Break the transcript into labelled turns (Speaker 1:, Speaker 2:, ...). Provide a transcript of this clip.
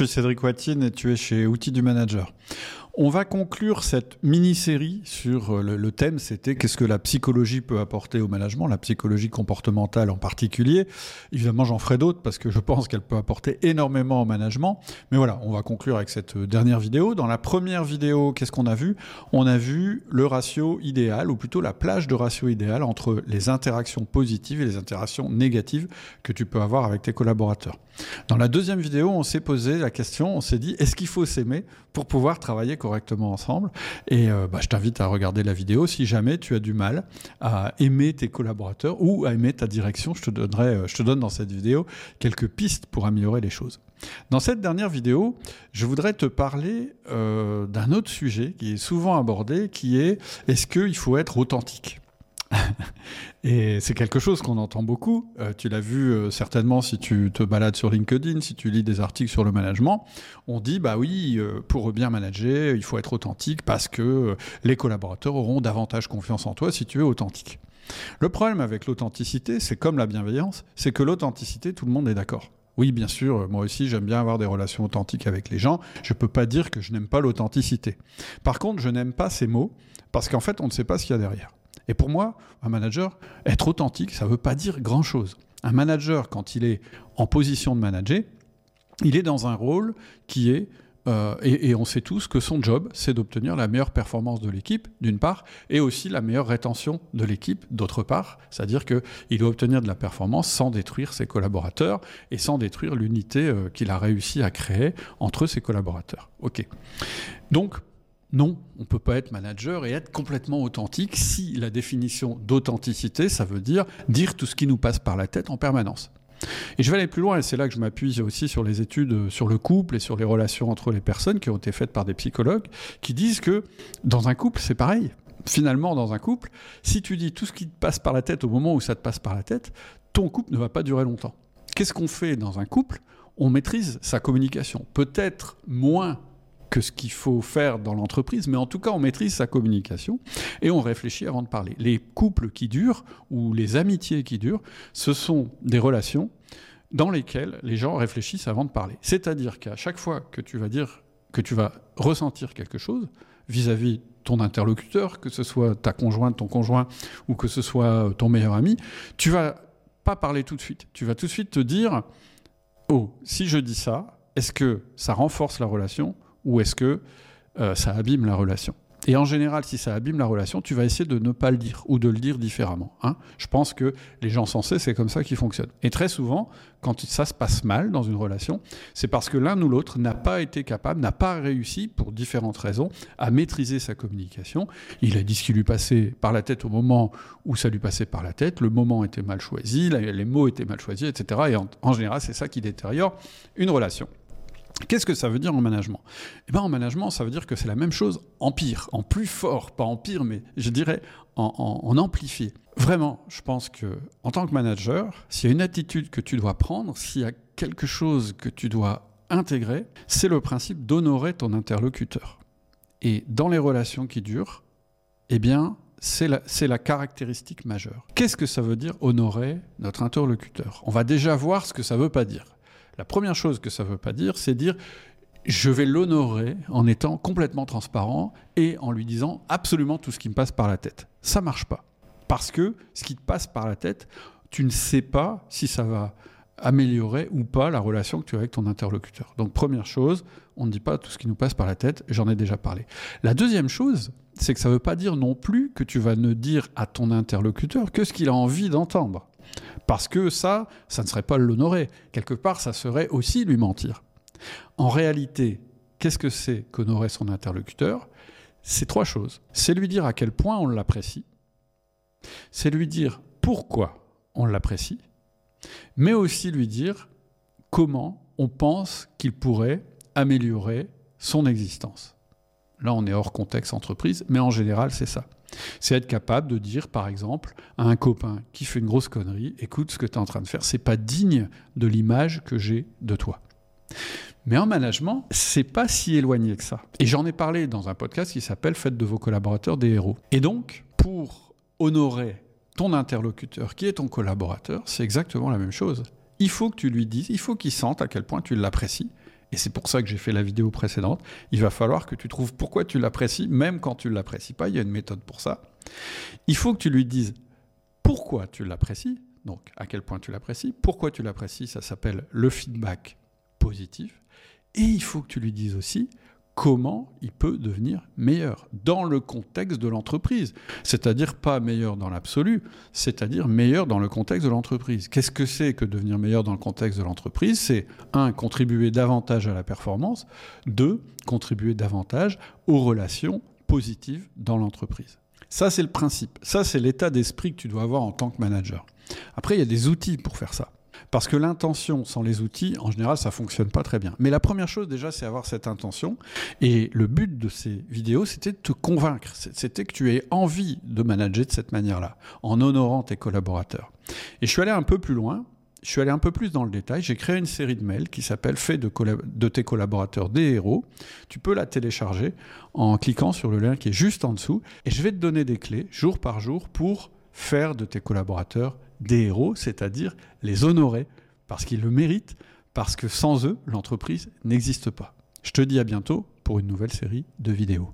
Speaker 1: je suis Cédric Watine et tu es chez Outils du Manager. On va conclure cette mini-série sur euh, le, thème, c'était qu'est-ce que la psychologie peut apporter au management, la psychologie comportementale en particulier. Évidemment, j'en ferai d'autres parce que je pense qu'elle peut apporter énormément au management. Mais voilà, on va conclure avec cette euh, dernière vidéo. Dans la première vidéo, qu'est-ce qu'on a vu? On a vu le ratio idéal, ou plutôt la plage de ratio idéal entre les interactions positives et les interactions négatives que tu peux avoir avec tes collaborateurs. Dans la deuxième vidéo, on s'est posé la question, on s'est dit, est-ce qu'il faut s'aimer pour pouvoir travailler correctement ensemble Et euh, bah, je t'invite à regarder la vidéo si jamais tu as du mal à aimer tes collaborateurs ou à aimer ta direction. Je te, donnerai, euh, je te donne dans cette vidéo quelques pistes pour améliorer les choses. Dans cette dernière vidéo, je voudrais te parler euh, d'un autre sujet qui est souvent abordé, qui est est-ce qu'il faut être authentique? et c'est quelque chose qu'on entend beaucoup. Euh, tu l'as vu euh, certainement si tu te balades sur LinkedIn, si tu lis des articles sur le management. On dit, bah oui, euh, pour bien manager, il faut être authentique parce que les collaborateurs auront davantage confiance en toi si tu es authentique. Le problème avec l'authenticité, c'est comme la bienveillance, c'est que l'authenticité, tout le monde est d'accord. Oui, bien sûr, moi aussi j'aime bien avoir des relations authentiques avec les gens. Je ne peux pas dire que je n'aime pas l'authenticité. Par contre, je n'aime pas ces mots parce qu'en fait, on ne sait pas ce qu'il y a derrière. Et pour moi, un manager, être authentique, ça ne veut pas dire grand-chose. Un manager, quand il est en position de manager, il est dans un rôle qui est euh, et, on sait tous que son job, c'est d'obtenir la meilleure performance de l'équipe, d'une part, et aussi la meilleure rétention de l'équipe, d'autre part. C'est-à-dire qu'il doit obtenir de la performance sans détruire ses collaborateurs et sans détruire l'unité euh, qu'il a réussi à créer entre ses collaborateurs. OK. Donc, non, on ne peut pas être manager et être complètement authentique si la définition d'authenticité, ça veut dire dire tout ce qui nous passe par la tête en permanence. Et je vais aller plus loin, et c'est là que je m'appuie aussi sur les études sur le couple et sur les relations entre les personnes qui ont été faites par des psychologues, qui disent que dans un couple, c'est pareil. Finalement, dans un couple, si tu dis tout ce qui te passe par la tête au moment où ça te passe par la tête, ton couple ne va pas durer longtemps. Qu'est-ce qu'on fait dans un couple? On maîtrise sa communication. Peut-être moins que ce qu'il faut faire dans l'entreprise, mais en tout cas, on maîtrise sa communication et on réfléchit avant de parler. Les couples qui durent ou les amitiés qui durent, ce sont des relations dans lesquelles les gens réfléchissent avant de parler. C'est-à-dire qu'à chaque fois que tu vas dire, que tu vas ressentir quelque chose vis-à-vis -vis ton interlocuteur, que ce soit ta conjointe, ton conjoint ou que ce soit ton meilleur ami, tu vas pas parler tout de suite. Tu vas tout de suite te dire, oh, si je dis ça, est-ce que ça renforce la relation ou est-ce que euh, ça abîme la relation et en général, si ça abîme la relation, tu vas essayer de ne pas le dire ou de le dire différemment. Hein. Je pense que les gens sensés, c'est comme ça qu'ils fonctionnent. Et très souvent, quand ça se passe mal dans une relation, c'est parce que l'un ou l'autre n'a pas été capable, n'a pas réussi, pour différentes raisons, à maîtriser sa communication. Il a dit ce qui lui passait par la tête au moment où ça lui passait par la tête, le moment était mal choisi, les mots étaient mal choisis, etc. Et en général, c'est ça qui détériore une relation. Qu'est-ce que ça veut dire en management? Eh bien, en management, ça veut dire que c'est la même chose en pire, en plus fort, pas en pire, mais je dirais en, amplifié. Vraiment, je pense que en tant que manager, s'il y a une attitude que tu dois prendre, s'il y a quelque chose que tu dois intégrer, c'est le principe d'honorer ton interlocuteur. Et dans les relations qui durent, eh bien, c'est la, la, caractéristique majeure. Qu'est-ce que ça veut dire honorer notre interlocuteur? On va déjà voir ce que ça ne veut pas dire. La première chose que ça ne veut pas dire, c'est dire je vais l'honorer en étant complètement transparent et en lui disant absolument tout ce qui me passe par la tête. Ça marche pas. Parce que ce qui te passe par la tête, tu ne sais pas si ça va améliorer ou pas la relation que tu as avec ton interlocuteur. Donc première chose, on ne dit pas tout ce qui nous passe par la tête, j'en ai déjà parlé. La deuxième chose, c'est que ça ne veut pas dire non plus que tu vas ne dire à ton interlocuteur que ce qu'il a envie d'entendre. Parce que ça, ça ne serait pas l'honorer. Quelque part, ça serait aussi lui mentir. En réalité, qu'est-ce que c'est qu'honorer son interlocuteur? C'est trois choses. C'est lui dire à quel point on l'apprécie. C'est lui dire pourquoi on l'apprécie. Mais aussi lui dire comment on pense qu'il pourrait améliorer son existence. Là, on est hors contexte entreprise, mais en général, c'est ça. C'est être capable de dire, par exemple, à un copain qui fait une grosse connerie, écoute, ce que tu es en train de faire, c'est pas digne de l'image que j'ai de toi. Mais en management, c'est pas si éloigné que ça. Et j'en ai parlé dans un podcast qui s'appelle Faites de vos collaborateurs des héros. Et donc, pour honorer ton interlocuteur qui est ton collaborateur, c'est exactement la même chose. Il faut que tu lui dises, il faut qu'il sente à quel point tu l'apprécies et c'est pour ça que j'ai fait la vidéo précédente, il va falloir que tu trouves pourquoi tu l'apprécies, même quand tu ne l'apprécies pas, il y a une méthode pour ça. Il faut que tu lui dises pourquoi tu l'apprécies, donc à quel point tu l'apprécies, pourquoi tu l'apprécies, ça s'appelle le feedback positif, et il faut que tu lui dises aussi comment il peut devenir meilleur dans le contexte de l'entreprise. C'est-à-dire pas meilleur dans l'absolu, c'est-à-dire meilleur dans le contexte de l'entreprise. Qu'est-ce que c'est que devenir meilleur dans le contexte de l'entreprise? C'est un, contribuer davantage à la performance, deux, contribuer davantage aux relations positives dans l'entreprise. Ça, c'est le principe. Ça, c'est l'état d'esprit que tu dois avoir en tant que manager. Après, il y a des outils pour faire ça. Parce que l'intention sans les outils, en général, ça fonctionne pas très bien. Mais la première chose déjà, c'est avoir cette intention. Et le but de ces vidéos, c'était de te convaincre. C'était que tu aies envie de manager de cette manière-là, en honorant tes collaborateurs. Et je suis allé un peu plus loin. Je suis allé un peu plus dans le détail. J'ai créé une série de mails qui s'appelle Fais de, de, tes collaborateurs des héros. Tu peux la télécharger en cliquant sur le lien qui est juste en dessous. Et je vais te donner des clés jour par jour pour faire de tes collaborateurs des héros, c'est-à-dire les honorer parce qu'ils le méritent, parce que sans eux, l'entreprise n'existe pas. Je te dis à bientôt pour une nouvelle série de vidéos.